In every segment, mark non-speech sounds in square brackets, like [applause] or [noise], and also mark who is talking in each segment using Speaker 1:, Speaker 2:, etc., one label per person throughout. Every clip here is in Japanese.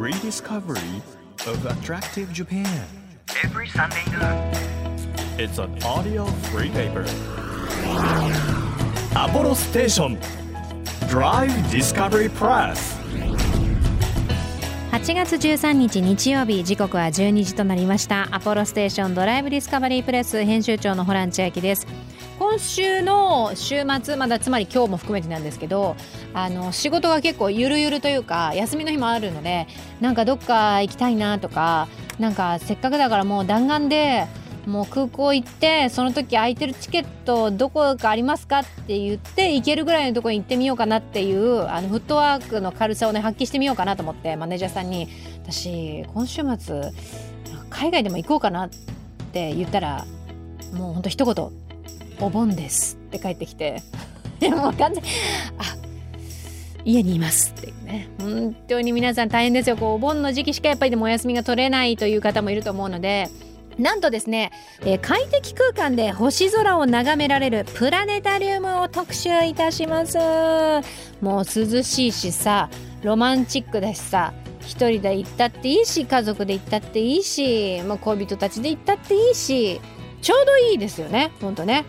Speaker 1: rediscovery of attractive Japan.
Speaker 2: every Sunday noon.
Speaker 1: It's an audio free paper. Apollo Station Drive Discovery Press.
Speaker 3: 8月13日日曜日時刻は12時となりましたアポロステーションドライブディスカバリープレス編集長のホラン千秋です今週の週末まだつまり今日も含めてなんですけどあの仕事が結構ゆるゆるというか休みの日もあるのでなんかどっか行きたいなとかなんかせっかくだからもう弾丸でもう空港行ってその時空いてるチケットどこかありますかって言って行けるぐらいのところに行ってみようかなっていうあのフットワークの軽さをね発揮してみようかなと思ってマネージャーさんに私今週末海外でも行こうかなって言ったらもうほんと一言「お盆です」って帰ってきて。[laughs] いやも完全あ家にいますっていうね。本当に皆さん大変ですよ。こうお盆の時期しかやっぱりでもお休みが取れないという方もいると思うので。なんとですね、えー快適空間で星空を眺められるプラネタリウムを特集いたします。もう涼しいしさロマンチックだしさ一人で行ったっていいし家族で行ったっていいし、まあ、恋人たちで行ったっていいしちょうどいいですよねほんとね。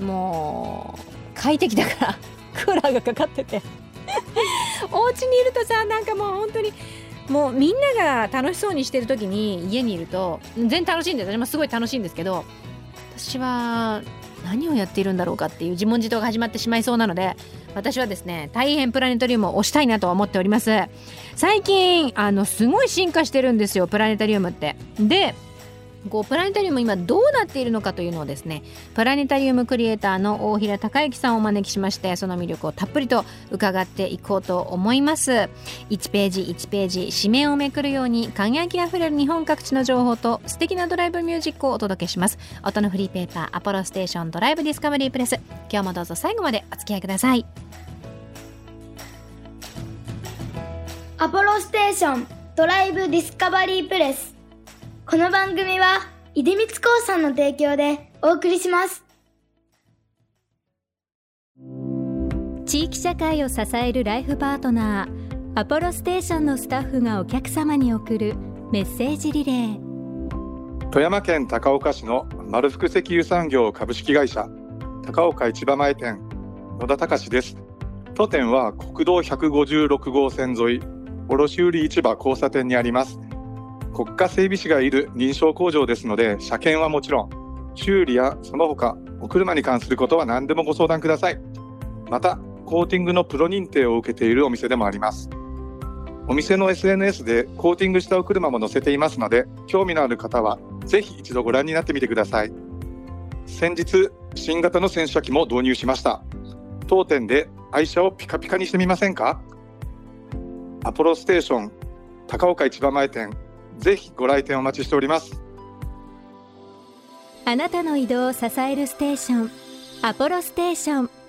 Speaker 3: もう快適だからクーラーがかかってて。お家にいるとさなんかもう本当にもうみんなが楽しそうにしてる時に家にいると全然楽しいんです私もすごい楽しいんですけど私は何をやっているんだろうかっていう自問自答が始まってしまいそうなので私はですね大変プラネタリウムを推したいなとは思っております。最近あのすごい進化してるんですよプラネタリウムって。でこうプラネタリウム今どうなっているのかというのをですねプラネタリウムクリエイターの大平孝之さんをお招きしましてその魅力をたっぷりと伺っていこうと思います。1ページ1ページ紙面をめくるように輝きあふれる日本各地の情報と素敵なドライブミュージックをお届けします。音のフリーペーパーアポロステーションドライブディスカバリープレス。今日もどうぞ最後までお付き合いください。
Speaker 4: アポロステーションドライブディスカバリープレス。この番組は出光興産の提供でお送りします。
Speaker 5: 地域社会を支えるライフパートナーアポロステーションのスタッフがお客様に送るメッセージリレー。
Speaker 6: 富山県高岡市の丸福石油産業株式会社高岡市場前店野田隆です。当店は国道156号線沿い卸売市場交差点にあります。国家整備士がいる認証工場ですので車検はもちろん修理やその他お車に関することは何でもご相談ください。またコーティングのプロ認定を受けているお店でもあります。お店の SNS でコーティングしたお車も載せていますので興味のある方はぜひ一度ご覧になってみてください。先日新型の洗車機も導入しました。当店で愛車をピカピカにしてみませんか？アポロステーション高岡市場前店ぜひご来店お待ちしております。
Speaker 5: あなたの移動を支えるステーションアポロステーション。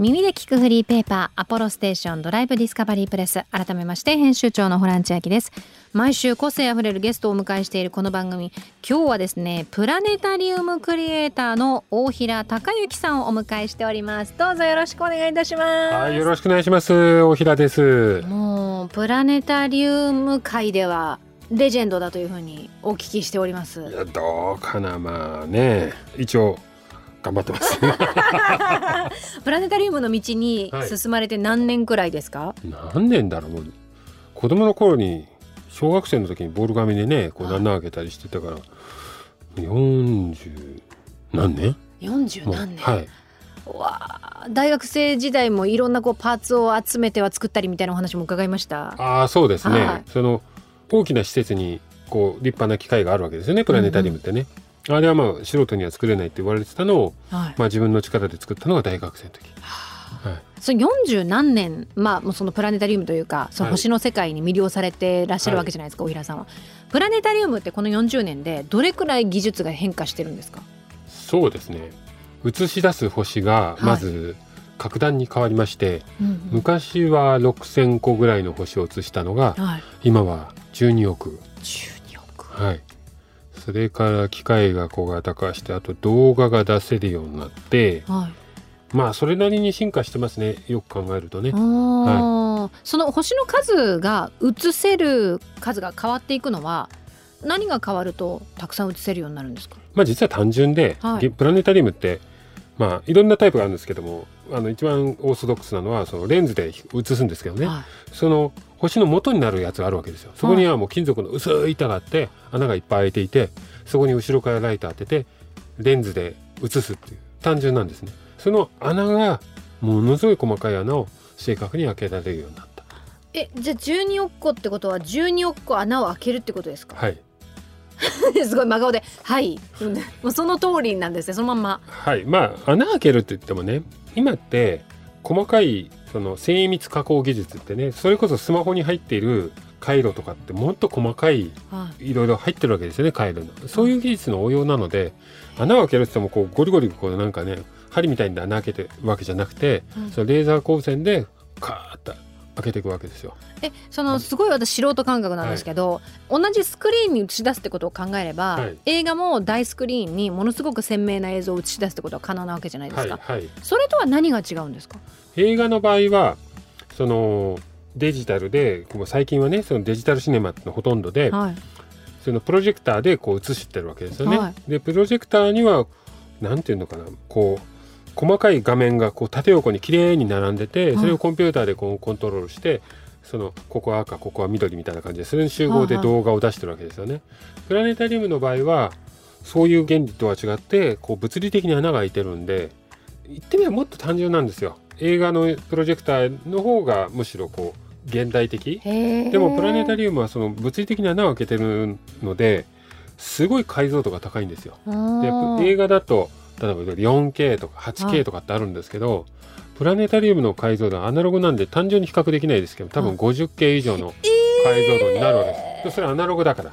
Speaker 3: 耳で聞くフリーペーパーアポロステーションドライブディスカバリープレス。改めまして編集長のホラン千秋です。毎週個性あふれるゲストをお迎えしているこの番組。今日はですねプラネタリウムクリエイターの大平孝之さんをお迎えしております。どうぞよろしくお願いいたします。
Speaker 7: はい、よろしくお願いします。大平です。
Speaker 3: もうプラネタリウム界ではレジェンドだというふうにお聞きしております。
Speaker 7: いや、どうかな、まあね、一応頑張ってます。[laughs]
Speaker 3: プラネタリウムの道に
Speaker 7: はい
Speaker 3: 進まれて何年くらいですか、
Speaker 7: 何年だろう、子供の頃に小学生の時にボール紙でね、こう
Speaker 3: はい
Speaker 7: 穴開けたりしてたから。四十何年
Speaker 3: ？40
Speaker 7: もう
Speaker 3: 何年、
Speaker 7: はい。
Speaker 3: わあ大学生時代もいろんなこうパーツを集めては作ったりみたいなお話も伺いました
Speaker 7: ああ、そうですね。
Speaker 3: はい
Speaker 7: その大きな施設にこう立派な機械があるわけですよね。プラネタリウムってね。あれはまあ素人には作れないって言われてたのを、
Speaker 3: はい。
Speaker 7: まあ自分の力で作ったのが大学生の時。はい。
Speaker 3: その40何年まあもうそのプラネタリウムというかその
Speaker 7: はい
Speaker 3: 星の世界に魅了されてらっしゃるわけじゃないですか、大平さんは。プラネタリウムってこの40年でどれくらい技術が変化してるんですか？
Speaker 7: そうですね。映し出す星がまず格段に変わりまして、
Speaker 3: うん
Speaker 7: 昔は6,000個ぐらいの星を映したのが
Speaker 3: うんはい。
Speaker 7: 今は12億。
Speaker 3: 12億。
Speaker 7: はいそれから機械が小型化してあと動画が出せるようになって
Speaker 3: はい。
Speaker 7: まあそれなりに進化してますね。よく考えるとね。
Speaker 3: あー。その星の数が映せる数が変わっていくのは何が変わるとたくさん映せるようになるんですか？
Speaker 7: まあ実は単純で、
Speaker 3: はい。
Speaker 7: ゲプラネタリウムってまあいろんなタイプがあるんですけどもあの一番オーソドックスなのはそのレンズで映すんですけどね、
Speaker 3: はい。
Speaker 7: その星の元になるやつがあるわけですよ。そこにはもう金属の薄い板があって穴がいっぱい開いていてそこに後ろからライト当ててレンズで映すっていう単純なんですね。その穴がものすごい細かい穴を正確に開けられるようになった。
Speaker 3: えじゃあ12億個ってことは12億個穴を開けるってことですか？
Speaker 7: はい。[laughs]
Speaker 3: すごい真顔で「はい」う [laughs] んもうその通りなんですねそのまんま。
Speaker 7: はい。まあ穴開けるって言ってもね今って細かいその精密加工技術ってねそれこそスマホに入っている回路とかってもっと細かい
Speaker 3: はい。
Speaker 7: ろいろ入ってるわけですよね回路の。そういう技術の応用なので穴を開けるって言ってもこうゴリゴリこうなんかね針みたいに穴開けてるわけじゃなくて、
Speaker 3: うん
Speaker 7: そのレーザー光線でカーッと開けていくわけですよ。
Speaker 3: えそのすごい私素人感覚なんですけど、同じスクリーンに映し出すってことを考えれば、
Speaker 7: はい。
Speaker 3: 映画も大スクリーンにものすごく鮮明な映像を映し出すってことは可能なわけじゃないですか、
Speaker 7: はいはい。
Speaker 3: それとは何が違うんですか？
Speaker 7: 映画の場合はそのデジタルでこう最近はねそのデジタルシネマってのほとんどで、
Speaker 3: はい。
Speaker 7: そのプロジェクターでこう映してるわけですよね。
Speaker 3: はい。
Speaker 7: でプロジェクターにはなんていうのかなこう細かい画面がこう縦横に綺麗に並んでてそれをコンピューターでこうコントロールしてそのここは赤ここは緑みたいな感じでそれに集合で動画を出してるわけですよね。プラネタリウムの場合はそういう原理とは違ってこう物理的に穴が開いてるんで言ってみればもっと単純なんですよ。映画のプロジェクターの方がむしろこう現代的でもプラネタリウムはその物理的に穴を開けてるのですごい解像度が高いんですよ。で映画だと例えば 4K とか
Speaker 3: は
Speaker 7: 8K
Speaker 3: い。
Speaker 7: とかってあるんですけど、プラネタリウムの解像度はアナログなんで単純に比較できないですけど多分
Speaker 3: はい
Speaker 7: 50K 以上の解像度になるわけです。でそれはアナログだから。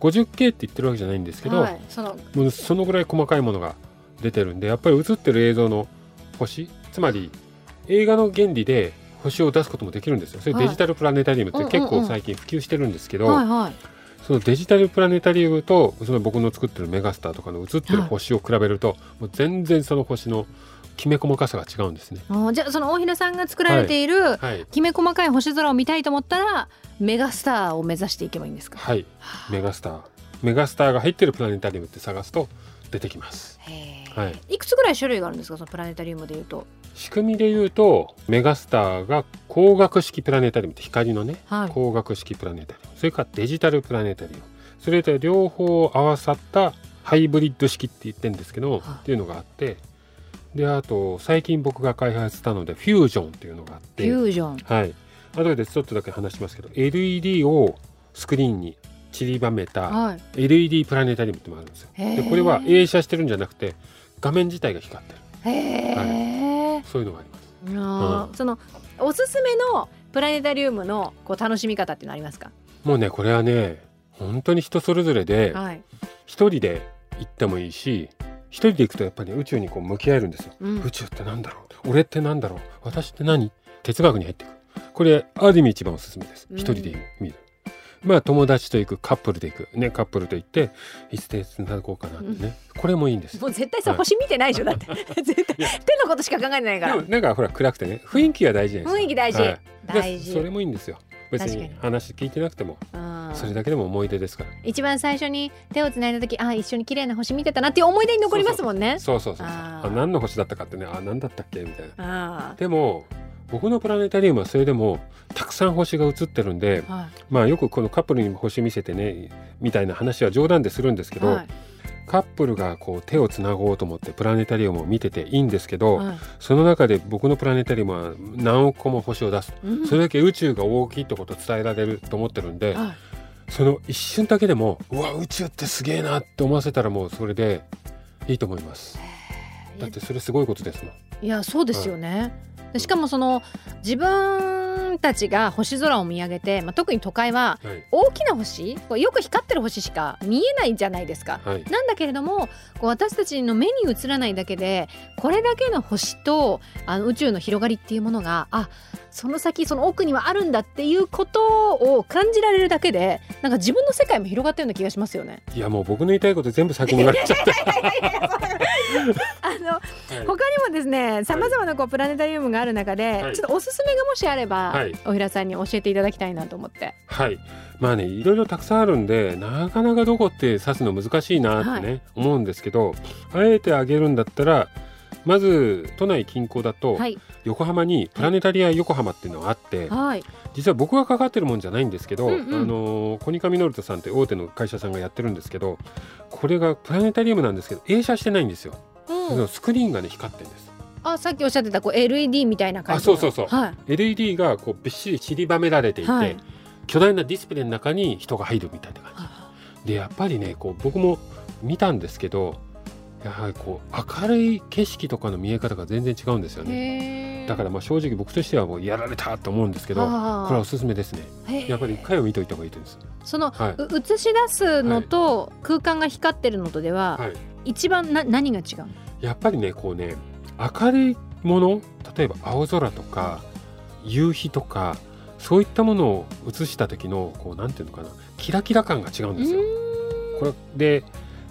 Speaker 7: 50K って言ってるわけじゃないんですけど、
Speaker 3: はい、その。
Speaker 7: もうそのぐらい細かいものが出てるんでやっぱり映ってる映像の星つまり映画の原理で星を出すこともできるんですよ。それ
Speaker 3: はい
Speaker 7: デジタルプラネタリウムって結構最近普及してるんですけど、
Speaker 3: はいはい
Speaker 7: そのデジタルプラネタリウムとその僕の作ってるメガスターとかの映ってる
Speaker 3: はい。
Speaker 7: 星を比べると、もう全然その星のきめ細かさが違うんですね。
Speaker 3: じゃあその大平さんが作られている
Speaker 7: はい、
Speaker 3: きめ細かい星空を見たいと思ったらメガスターを目指していけばいいんですか？
Speaker 7: はい、メガスター。メガスターが入ってるプラネタリウムって探すと出てきます。
Speaker 3: へー
Speaker 7: はい。
Speaker 3: いくつぐらい種類があるんですか？そのプラネタリウムでいうと。
Speaker 7: 仕組みで言うとメガスターが光学式プラネタリウムって光のね
Speaker 3: はい。
Speaker 7: 光学式プラネタリウム。それからデジタルプラネタリウム。それと両方合わさったハイブリッド式って言ってるんですけど、
Speaker 3: はい。
Speaker 7: っていうのがあって。であと最近僕が開発したのでフュージョンっていうのがあっ
Speaker 3: フ
Speaker 7: て
Speaker 3: ュージョン。
Speaker 7: はい。後でちょっとだけ話しますけど LED をスクリーンに散りばめた
Speaker 3: はい。
Speaker 7: LED プラネタリウムってのもあるんですよ。でこれは映写してるんじゃなくて画面自体が光ってる。
Speaker 3: へえ、
Speaker 7: そういうのがあります。
Speaker 3: あ。ーそのおすすめのプラネタリウムのこう楽しみ方っていうのありますか？
Speaker 7: もうねこれはね本当に人それぞれで
Speaker 3: はい、
Speaker 7: 一人で行ってもいいし一人で行くとやっぱり、宇宙にこう向き合えるんですよ。
Speaker 3: うん。
Speaker 7: 宇宙ってなんだろう？俺ってなんだろう？私って何？哲学に入っていくこれある意味一番おすすめです。
Speaker 3: うん。
Speaker 7: 一人で見る、まあ友達と行くカップルで行く。ねカップルと行っていつでつなごうかなってね、これもいいんです。
Speaker 3: もう絶対さ、
Speaker 7: はい
Speaker 3: 星見てないでしょだって。[laughs] 絶対。手のことしか考えてないから。
Speaker 7: でもなんかほら暗くてね。雰囲気が大事
Speaker 3: 雰囲気大事、
Speaker 7: はい。
Speaker 3: 大事。
Speaker 7: でそれもいいんですよ。別に話聞いてなくても。
Speaker 3: うん。
Speaker 7: それだけでも思い出ですから。
Speaker 3: 一番最初に手をつないだ時あ一緒に綺麗な星見てたなっていう思い出に残りますもんね。
Speaker 7: そうそうそうそう。
Speaker 3: あ
Speaker 7: 何の星だったかってね。あ何だったっけみたいな。
Speaker 3: あ
Speaker 7: でも僕のプラネタリウムはそれでもたくさん星が映ってるんで
Speaker 3: あはい。
Speaker 7: まあよくこのカップルに星見せてねみたいな話は冗談でするんですけど、
Speaker 3: はい。
Speaker 7: カップルがこう手をつなごうと思ってプラネタリウムを見てていいんですけど、
Speaker 3: はい。
Speaker 7: その中で僕のプラネタリウムは何億個も星を出す。
Speaker 3: うん。
Speaker 7: それだけ宇宙が大きいってことを伝えられると思ってるんで、
Speaker 3: はい。
Speaker 7: その一瞬だけでもうわ宇宙ってすげえなって思わせたらもうそれでいいと思います。だってそれすごいことですもん。
Speaker 3: いやそうですよね、でしかもその自分んたちが星空を見上げて、まあ、特に都会は
Speaker 7: はい。
Speaker 3: 大きな星こうよく光ってる星しか見えないじゃないですか。
Speaker 7: はい。
Speaker 3: なんだけれどもこう私たちの目に映らないだけでこれだけの星とあの宇宙の広がりっていうものがあその先その奥にはあるんだっていうことを感じられるだけでなんか自分の世界も広がったような気がしますよね。
Speaker 7: いやもう僕の言いたいこと全部先に言われちゃって [laughs]
Speaker 3: あの [laughs]
Speaker 7: はい。
Speaker 3: 他にもですねさまざまなこうプラネタリウムがある中で、
Speaker 7: はい。
Speaker 3: ちょっとおすすめがもしあれば、
Speaker 7: はい。
Speaker 3: おひらさんに教えていただきたいなと思って。
Speaker 7: はい。まあねいろいろたくさんあるんでなかなかどこって指すの難しいなってね、思うんですけどあえてあげるんだったらまず都内近郊だと
Speaker 3: はい、
Speaker 7: 横浜にプラネタリア横浜っていうのがあって、
Speaker 3: はい、
Speaker 7: 実は僕がかかってるもんじゃないんですけど、
Speaker 3: うんうん。
Speaker 7: あのコニカミノルタさんって大手の会社さんがやってるんですけどこれがプラネタリウムなんですけど映写してないんですよ、
Speaker 3: うん、
Speaker 7: スクリーンがね光ってるんです
Speaker 3: あさっきおっしゃってたこう LED みたいな感じ
Speaker 7: あそうそうそう。
Speaker 3: はい。
Speaker 7: LED がこうびっしり散りばめられていて、
Speaker 3: はい。
Speaker 7: 巨大なディスプレイの中に人が入るみたいな感じ。でやっぱりねこう僕も見たんですけどやはりこう明るい景色とかの見え方が全然違うんですよね。だからまあ正直僕としてはもうやられたと思うんですけどこれはおすすめですね。やっぱり一回は見といた方がいいと思います。
Speaker 3: その、
Speaker 7: はい。う
Speaker 3: 映し出すのと空間が光ってるのとでは、
Speaker 7: はい。
Speaker 3: 一番な何が違うの？
Speaker 7: やっぱりねこうね明るいもの例えば青空とか夕日とかそういったものを映した時のこうなんていうのかなキラキラ感が違うんですよ。これで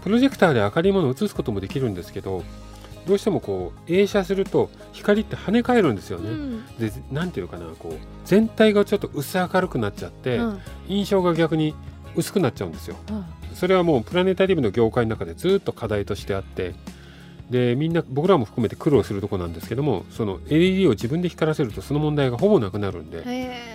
Speaker 7: プロジェクターで明るいものを映すこともできるんですけどどうしてもこう映写すると光って跳ね返るんですよね。
Speaker 3: うん
Speaker 7: でなんていうのかなこう全体がちょっと薄明るくなっちゃって、
Speaker 3: うん
Speaker 7: 印象が逆に薄くなっちゃうんですよ。
Speaker 3: うん
Speaker 7: それはもうプラネタリウムの業界の中でずっと課題としてあってでみんな僕らも含めて苦労するとこなんですけどもその LED を自分で光らせるとその問題がほぼなくなるんで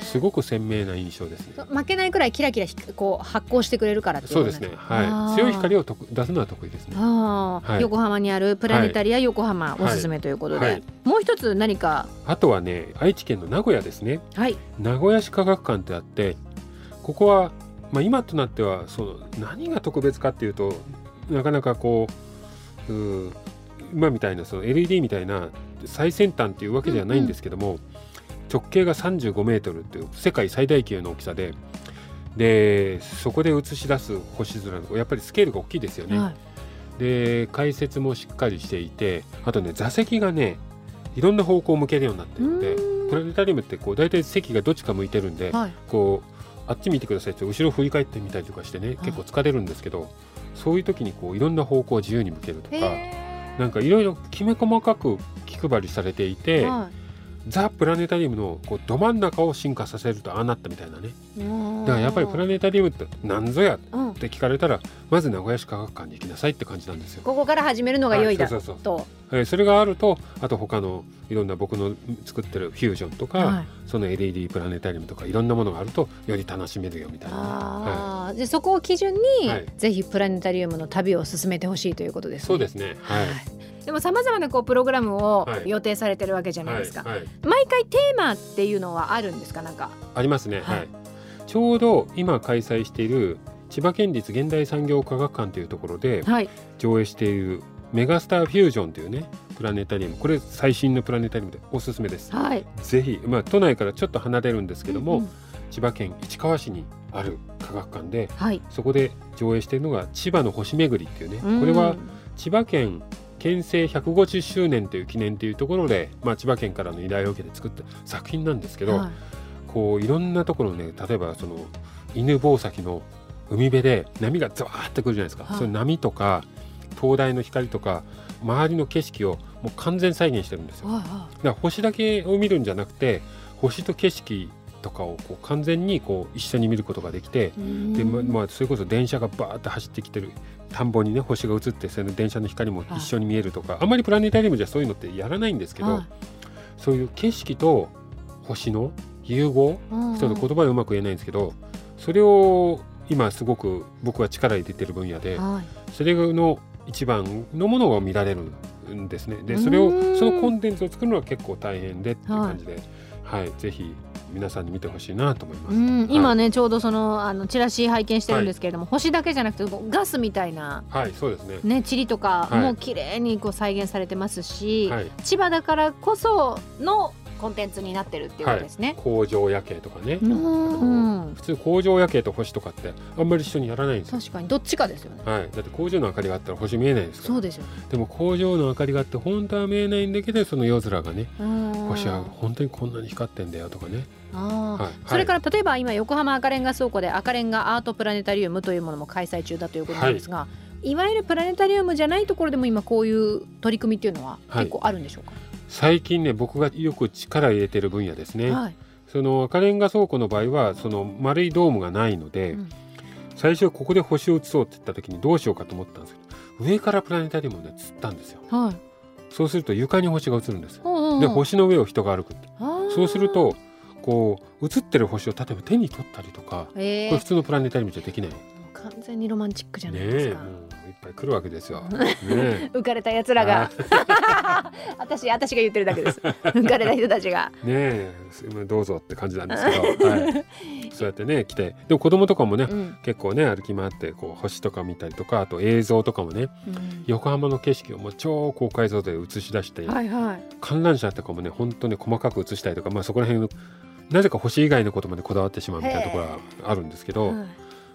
Speaker 7: すごく鮮明な印象です。ね。
Speaker 3: 負けないくらいキラキラひこう発光してくれるから
Speaker 7: そうですね。
Speaker 3: あ
Speaker 7: は
Speaker 3: ー。
Speaker 7: い。強い光を出すのは得意ですね。はい。
Speaker 3: 横浜にあるプラネタリア横浜、おすすめということで、
Speaker 7: はい。
Speaker 3: もう一つ何か？
Speaker 7: あとはね、愛知県の名古屋ですね。
Speaker 3: はい。
Speaker 7: 名古屋市科学館ってあって、ここはまあ今となってはその何が特別かっていうとなかなかこううー今みたいなその LED みたいな最先端っていうわけではないんですけども、直径が35メートルっていう世界最大級の大きさで。でそこで映し出す星空のやっぱりスケールが大きいですよね。
Speaker 3: はい。
Speaker 7: で解説もしっかりしていてあとね座席がねいろんな方向を向けるようになってるんでプラネタリウムってこう大体席がどっちか向いてるんで、
Speaker 3: はい。
Speaker 7: こうあっち見てくださいって後ろ振り返ってみたりとかしてね結構疲れるんですけどそういう時にこういろんな方向を自由に向けるとか
Speaker 3: へ
Speaker 7: なんかいろいろきめ細かく気配りされていて、
Speaker 3: は
Speaker 7: ザ・プラネタリウムのこうど真ん中を進化させるとああなったみたいなね。
Speaker 3: い
Speaker 7: だからやっぱりプラネタリウムって何ぞや
Speaker 3: うん。
Speaker 7: って聞かれたらまず名古屋市科学館に行きなさいって感じなんですよ。
Speaker 3: ここから始めるのが良いだ
Speaker 7: はいそうそう
Speaker 3: と。
Speaker 7: えーそれがあるとあと他のいろんな僕の作ってるフュージョンとか、
Speaker 3: はい。
Speaker 7: その LED プラネタリウムとかいろんなものがあるとより楽しめるよみたいな。ね、は
Speaker 3: あーでそこを基準に、
Speaker 7: はい。
Speaker 3: ぜひプラネタリウムの旅を進めてほしいということで
Speaker 7: い、
Speaker 3: すね。
Speaker 7: そうですね。はい
Speaker 3: でもさまざまなこうプログラムを
Speaker 7: はい。
Speaker 3: 予定されてるわけじゃないですか。
Speaker 7: はいはい。
Speaker 3: 毎回テーマっていうのはあるんですか？なんか。
Speaker 7: ありますね、
Speaker 3: はい。
Speaker 7: はい。ちょうど今開催している千葉県立現代産業科学館というところで
Speaker 3: はい。
Speaker 7: 上映しているメガスターフュージョンというねプラネタリウム。これ最新のプラネタリウムでおすすめです。
Speaker 3: はい。
Speaker 7: ぜひまあ都内からちょっと離れるんですけども、
Speaker 3: うんうん。
Speaker 7: 千葉県市川市にある科学館で
Speaker 3: はい。
Speaker 7: そこで上映しているのが千葉の星巡りっていうね。
Speaker 3: うん。
Speaker 7: これは千葉県県政150周年という記念というところで、まあ、千葉県からの依頼を受けて作った作品なんですけど、
Speaker 3: はい。
Speaker 7: こういろんなところね例えばその犬吠埼の海辺で波がザワーってくるじゃないですか、
Speaker 3: はい。
Speaker 7: その波とか灯台の光とか周りの景色をもう完全再現してるんですよ。
Speaker 3: はいは
Speaker 7: だから星だけを見るんじゃなくて星と景色とかをこう完全にこう一緒に見ることができて
Speaker 3: い。
Speaker 7: で、まあ、それこそ電車がバーって走ってきてる田んぼにね星が映ってその電車の光も一緒に見えるとか、あんまりプラネタリウムじゃそういうのってやらないんですけど、
Speaker 3: はい。
Speaker 7: そういう景色と星の融合
Speaker 3: うん。
Speaker 7: ちょっと言葉でうまく言えないんですけどそれを今すごく僕は力入れてる分野で
Speaker 3: はい。
Speaker 7: それの一番のものが見られるんですね。でそれを
Speaker 3: うん。
Speaker 7: そのコンテンツを作るのは結構大変でっていう感じで、はいぜひ皆さんに見てほしいなと思います。
Speaker 3: うん、今
Speaker 7: はい、
Speaker 3: ねちょうどそのあのチラシ拝見してるんですけれども、星だけじゃなくてガスみたいな
Speaker 7: はい、そうですね。
Speaker 3: ね塵とか
Speaker 7: はい
Speaker 3: も綺麗にこう再現されてますし、
Speaker 7: はい、
Speaker 3: 千葉だからこそのコンテンツになってるっていうことですね。
Speaker 7: 工場夜景とかね、
Speaker 3: うん
Speaker 7: 普通工場夜景と星とかってあんまり一緒にやらないんですよ。
Speaker 3: 確かにどっちかですよね。
Speaker 7: はい、だって工場の明かりがあったら星見えないです
Speaker 3: そうですよね。
Speaker 7: でも工場の明かりがあって本当は見えないんだけどその夜空がね星は本当にこんなに光ってんだよとかね、
Speaker 3: あー。
Speaker 7: はい。
Speaker 3: それから例えば今横浜赤レンガ倉庫で赤レンガアートプラネタリウムというものも開催中だということなんですが、い、わゆるプラネタリウムじゃないところでも今こういう取り組みっていうのは
Speaker 7: はい。
Speaker 3: 結構あるんでしょうか？
Speaker 7: 最近ね僕がよく力入れてる分野ですね、
Speaker 3: はい。
Speaker 7: その赤レンガ倉庫の場合はその丸いドームがないので、
Speaker 3: うん。
Speaker 7: 最初ここで星を映そうって言った時にどうしようかと思ったんですけど上からプラネタリウムで釣ったんですよ。
Speaker 3: はい。
Speaker 7: そうすると床に星が映るんですで星の上を人が歩くそうするとこう映ってる星を例えば手に取ったりとか、
Speaker 3: え。ー
Speaker 7: これ普通のプラネタリウムじゃできない。ね
Speaker 3: 完全にロマンチックじゃないで
Speaker 7: え、
Speaker 3: すか。
Speaker 7: うんいっぱい来るわけですよ。ねえ。[laughs]
Speaker 3: 浮かれた奴らが。[laughs] 私私が言ってるだけです。浮かれた人たちが。
Speaker 7: ねえすどうぞって感じなんですけど、[laughs] はい、そうやってね来て。でも子供とかもね、
Speaker 3: うん。
Speaker 7: 結構ね歩き回ってこう星とか見たりとかあと映像とかもね横浜の景色をもう超高解像度で映し出して、
Speaker 3: はいはい。
Speaker 7: 観覧車とかもね本当に細かく映したりとか、まあ、そこら辺のなぜか星以外のことまでこだわってしまうみたいなところがあるんですけど、
Speaker 3: はい。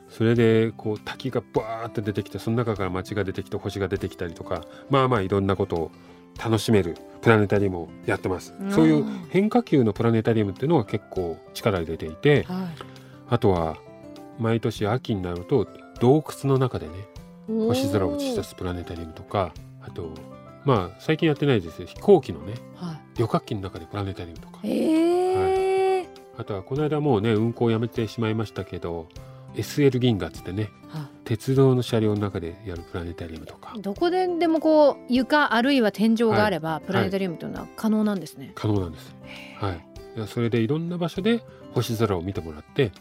Speaker 7: それでこう滝がバーって出てきてその中から街が出てきて星が出てきたりとかまあまあいろんなことを楽しめるプラネタリウムをやってます。
Speaker 3: うん。
Speaker 7: そういう変化球のプラネタリウムっていうのが結構力入れていて
Speaker 3: は
Speaker 7: あとは毎年秋になると洞窟の中でね
Speaker 3: い
Speaker 7: 星空を映し出すプラネタリウムとかあとまあ最近やってないですけど飛行機のね
Speaker 3: は
Speaker 7: 旅客機の中でプラネタリウムとか。
Speaker 3: いええ
Speaker 7: あとはこの間もうね運行をやめてしまいましたけど SL 銀河っつってね
Speaker 3: は
Speaker 7: 鉄道の車両の中でやるプラネタリウムとか
Speaker 3: どこででもこう床あるいは天井があればプラネタリウムというのは可能なんですね。
Speaker 7: 可能なんです。はい。それでいろんな場所で星空を見てもらって、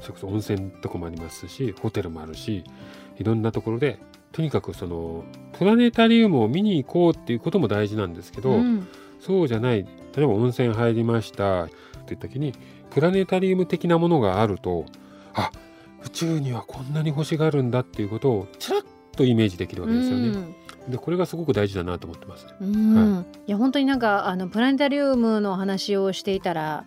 Speaker 7: それこそ温泉とかもありますし、ホテルもあるし、いろんなところでとにかくそのプラネタリウムを見に行こうっていうことも大事なんですけど、
Speaker 3: うん
Speaker 7: そうじゃない。例えば温泉入りましたっていう時にプラネタリウム的なものがあると、あ、宇宙にはこんなに星があるんだっていうことをちらっとイメージできるわけですよね。
Speaker 3: うん
Speaker 7: でこれがすごく大事だなと思ってます。
Speaker 3: うんいや本当になんかあのプラネタリウムの話をしていたら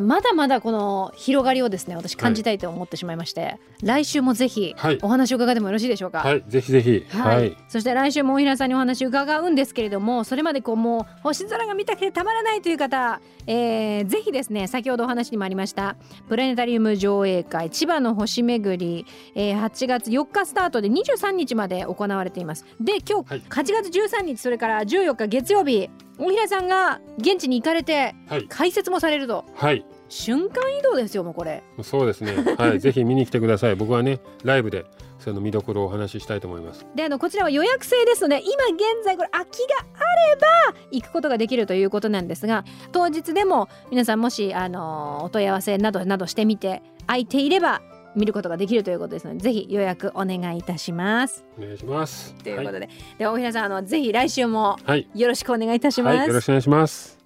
Speaker 3: まだまだこの広がりをですね私感じたいと思ってしまいまして、来週もぜひ
Speaker 7: はい。
Speaker 3: お話を伺ってもよろしいでしょうか？
Speaker 7: はい、ぜひぜひ。
Speaker 3: はい、
Speaker 7: はい。
Speaker 3: そして来週も大平さんにお話を伺うんですけれどもそれまでこうもう星空が見たくてたまらないという方、えーぜひですね先ほどお話にもありましたプラネタリウム上映会千葉の星巡り、えー8月4日スタートで23日まで行われています。で今日
Speaker 7: はい。
Speaker 3: 8月13日それから14日月曜日大平さんが現地に行かれて
Speaker 7: はい。
Speaker 3: 解説もされると
Speaker 7: はい。
Speaker 3: 瞬間移動ですよもうこれ
Speaker 7: そうですね。はい、[laughs] ぜひ見に来てください。僕はね、ライブでその見どころをお話ししたいと思います。
Speaker 3: であのこちらは予約制ですので今現在これ空きがあれば行くことができるということなんですが当日でも皆さんもしあのお問い合わせなどなどしてみて空いていれば見ることができるということですのでぜひ予約お願いいたします。
Speaker 7: お願いします。
Speaker 3: ということで、では大平さんあのぜひ来週も
Speaker 7: はい。
Speaker 3: よろしくお願いいたします。
Speaker 7: はい、よろしくお願いします。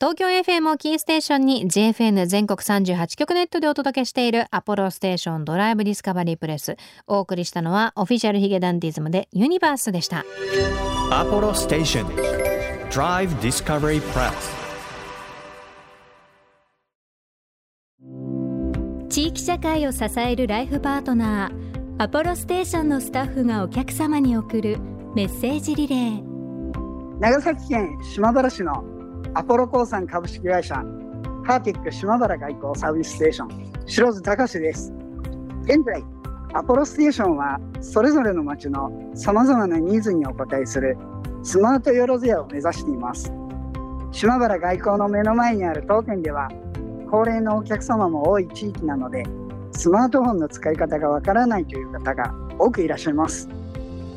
Speaker 3: 東京 FM をキーステーションに JFN 全国38局ネットでお届けしているアポロステーションドライブディスカバリープレスお送りしたのはオフィシャルヒゲダンディズムでユニバースでした。
Speaker 1: Apollo Station Drive Discovery Press
Speaker 5: 地域社会を支えるライフパートナーアポロステーションのスタッフがお客様に送るメッセージリレー。
Speaker 8: 長崎県島原市のアポロ鉱産株式会社ハーティック島原外交サービスステーション白津隆です。現在アポロステーションはそれぞれの町のさまざまなニーズにお応えするスマートよろずやを目指しています。島原外交の目の前にある当店では高齢のお客様も多い地域なのでスマートフォンの使い方がわからないという方が多くいらっしゃいます。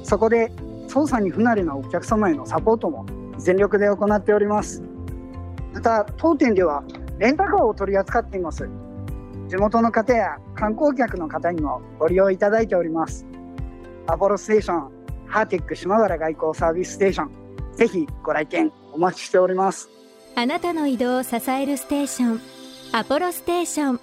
Speaker 8: そこで操作に不慣れなお客様へのサポートも全力で行っております。また当店ではレンタカーを取り扱っています。地元の方や観光客の方にもご利用いただいております。アポロステーションハーティック島原外交サービスステーションぜひご来店お待ちしております。
Speaker 5: あなたの移動を支えるステーション。アポロステーション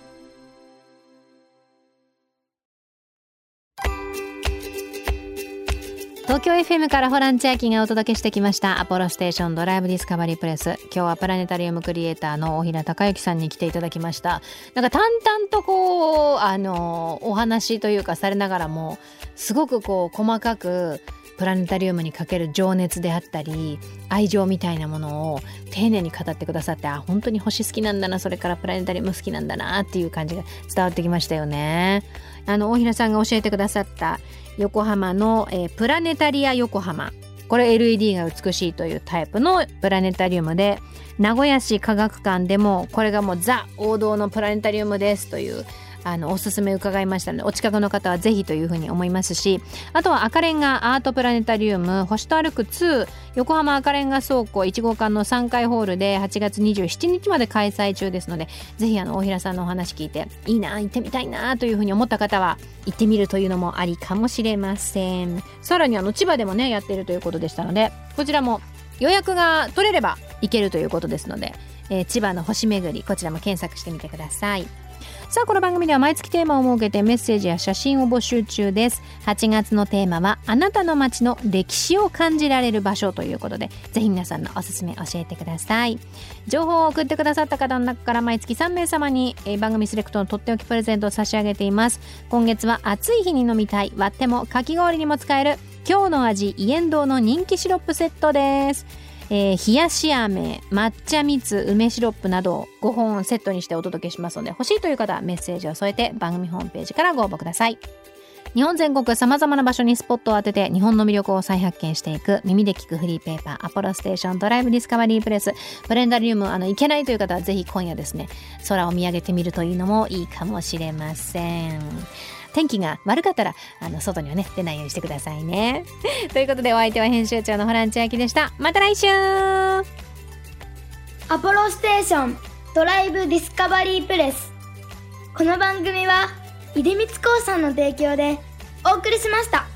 Speaker 3: 東京 FM からホラン千秋がお届けしてきました。アポロステーションドライブディスカバリープレス。今日はプラネタリウムクリエイターの大平孝之さんに来ていただきました。なんか淡々とこうあのお話というかされながらもすごくこう細かくプラネタリウムにかける情熱であったり愛情みたいなものを丁寧に語ってくださってあ本当に星好きなんだなそれからプラネタリウム好きなんだなっていう感じが伝わってきましたよね。あの大平さんが教えてくださった横浜の、えープラネタリア横浜これ LED が美しいというタイプのプラネタリウムで名古屋市科学館でもこれがもうザ王道のプラネタリウムですというあのおすすめ伺いましたのでお近くの方はぜひというふうに思いますしあとは赤レンガアートプラネタリウム星と歩く2横浜赤レンガ倉庫1号館の3階ホールで8月27日まで開催中ですのでぜひあの大平さんのお話聞いていいな行ってみたいなというふうに思った方は行ってみるというのもありかもしれません。さらにあの千葉でもねやっているということでしたのでこちらも予約が取れれば行けるということですので、えー千葉の星巡りこちらも検索してみてください。さあこの番組では毎月テーマを設けてメッセージや写真を募集中です。8月のテーマはあなたの街の歴史を感じられる場所ということでぜひ皆さんのおすすめ教えてください。情報を送ってくださった方の中から毎月3名様に、え番組セレクトのとっておきプレゼントを差し上げています。今月は暑い日に飲みたい割ってもかき氷にも使える今日の味イエンドウの人気シロップセットです。えー冷やし飴抹茶蜜梅シロップなど5本セットにしてお届けしますので欲しいという方はメッセージを添えて番組ホームページからご応募ください。日本全国さまざまな場所にスポットを当てて日本の魅力を再発見していく耳で聞くフリーペーパーアポロステーションドライブディスカバリープレスプレンダリウムあの行けないという方はぜひ今夜ですね空を見上げてみるというのもいいかもしれません。天気が悪かったらあの外にはね出ないようにしてくださいね。[laughs] ということでお相手は編集長のホラン千秋でした。また来週。
Speaker 4: アポロステーションドライブディスカバリープレス。この番組は出光興産の提供でお送りしました。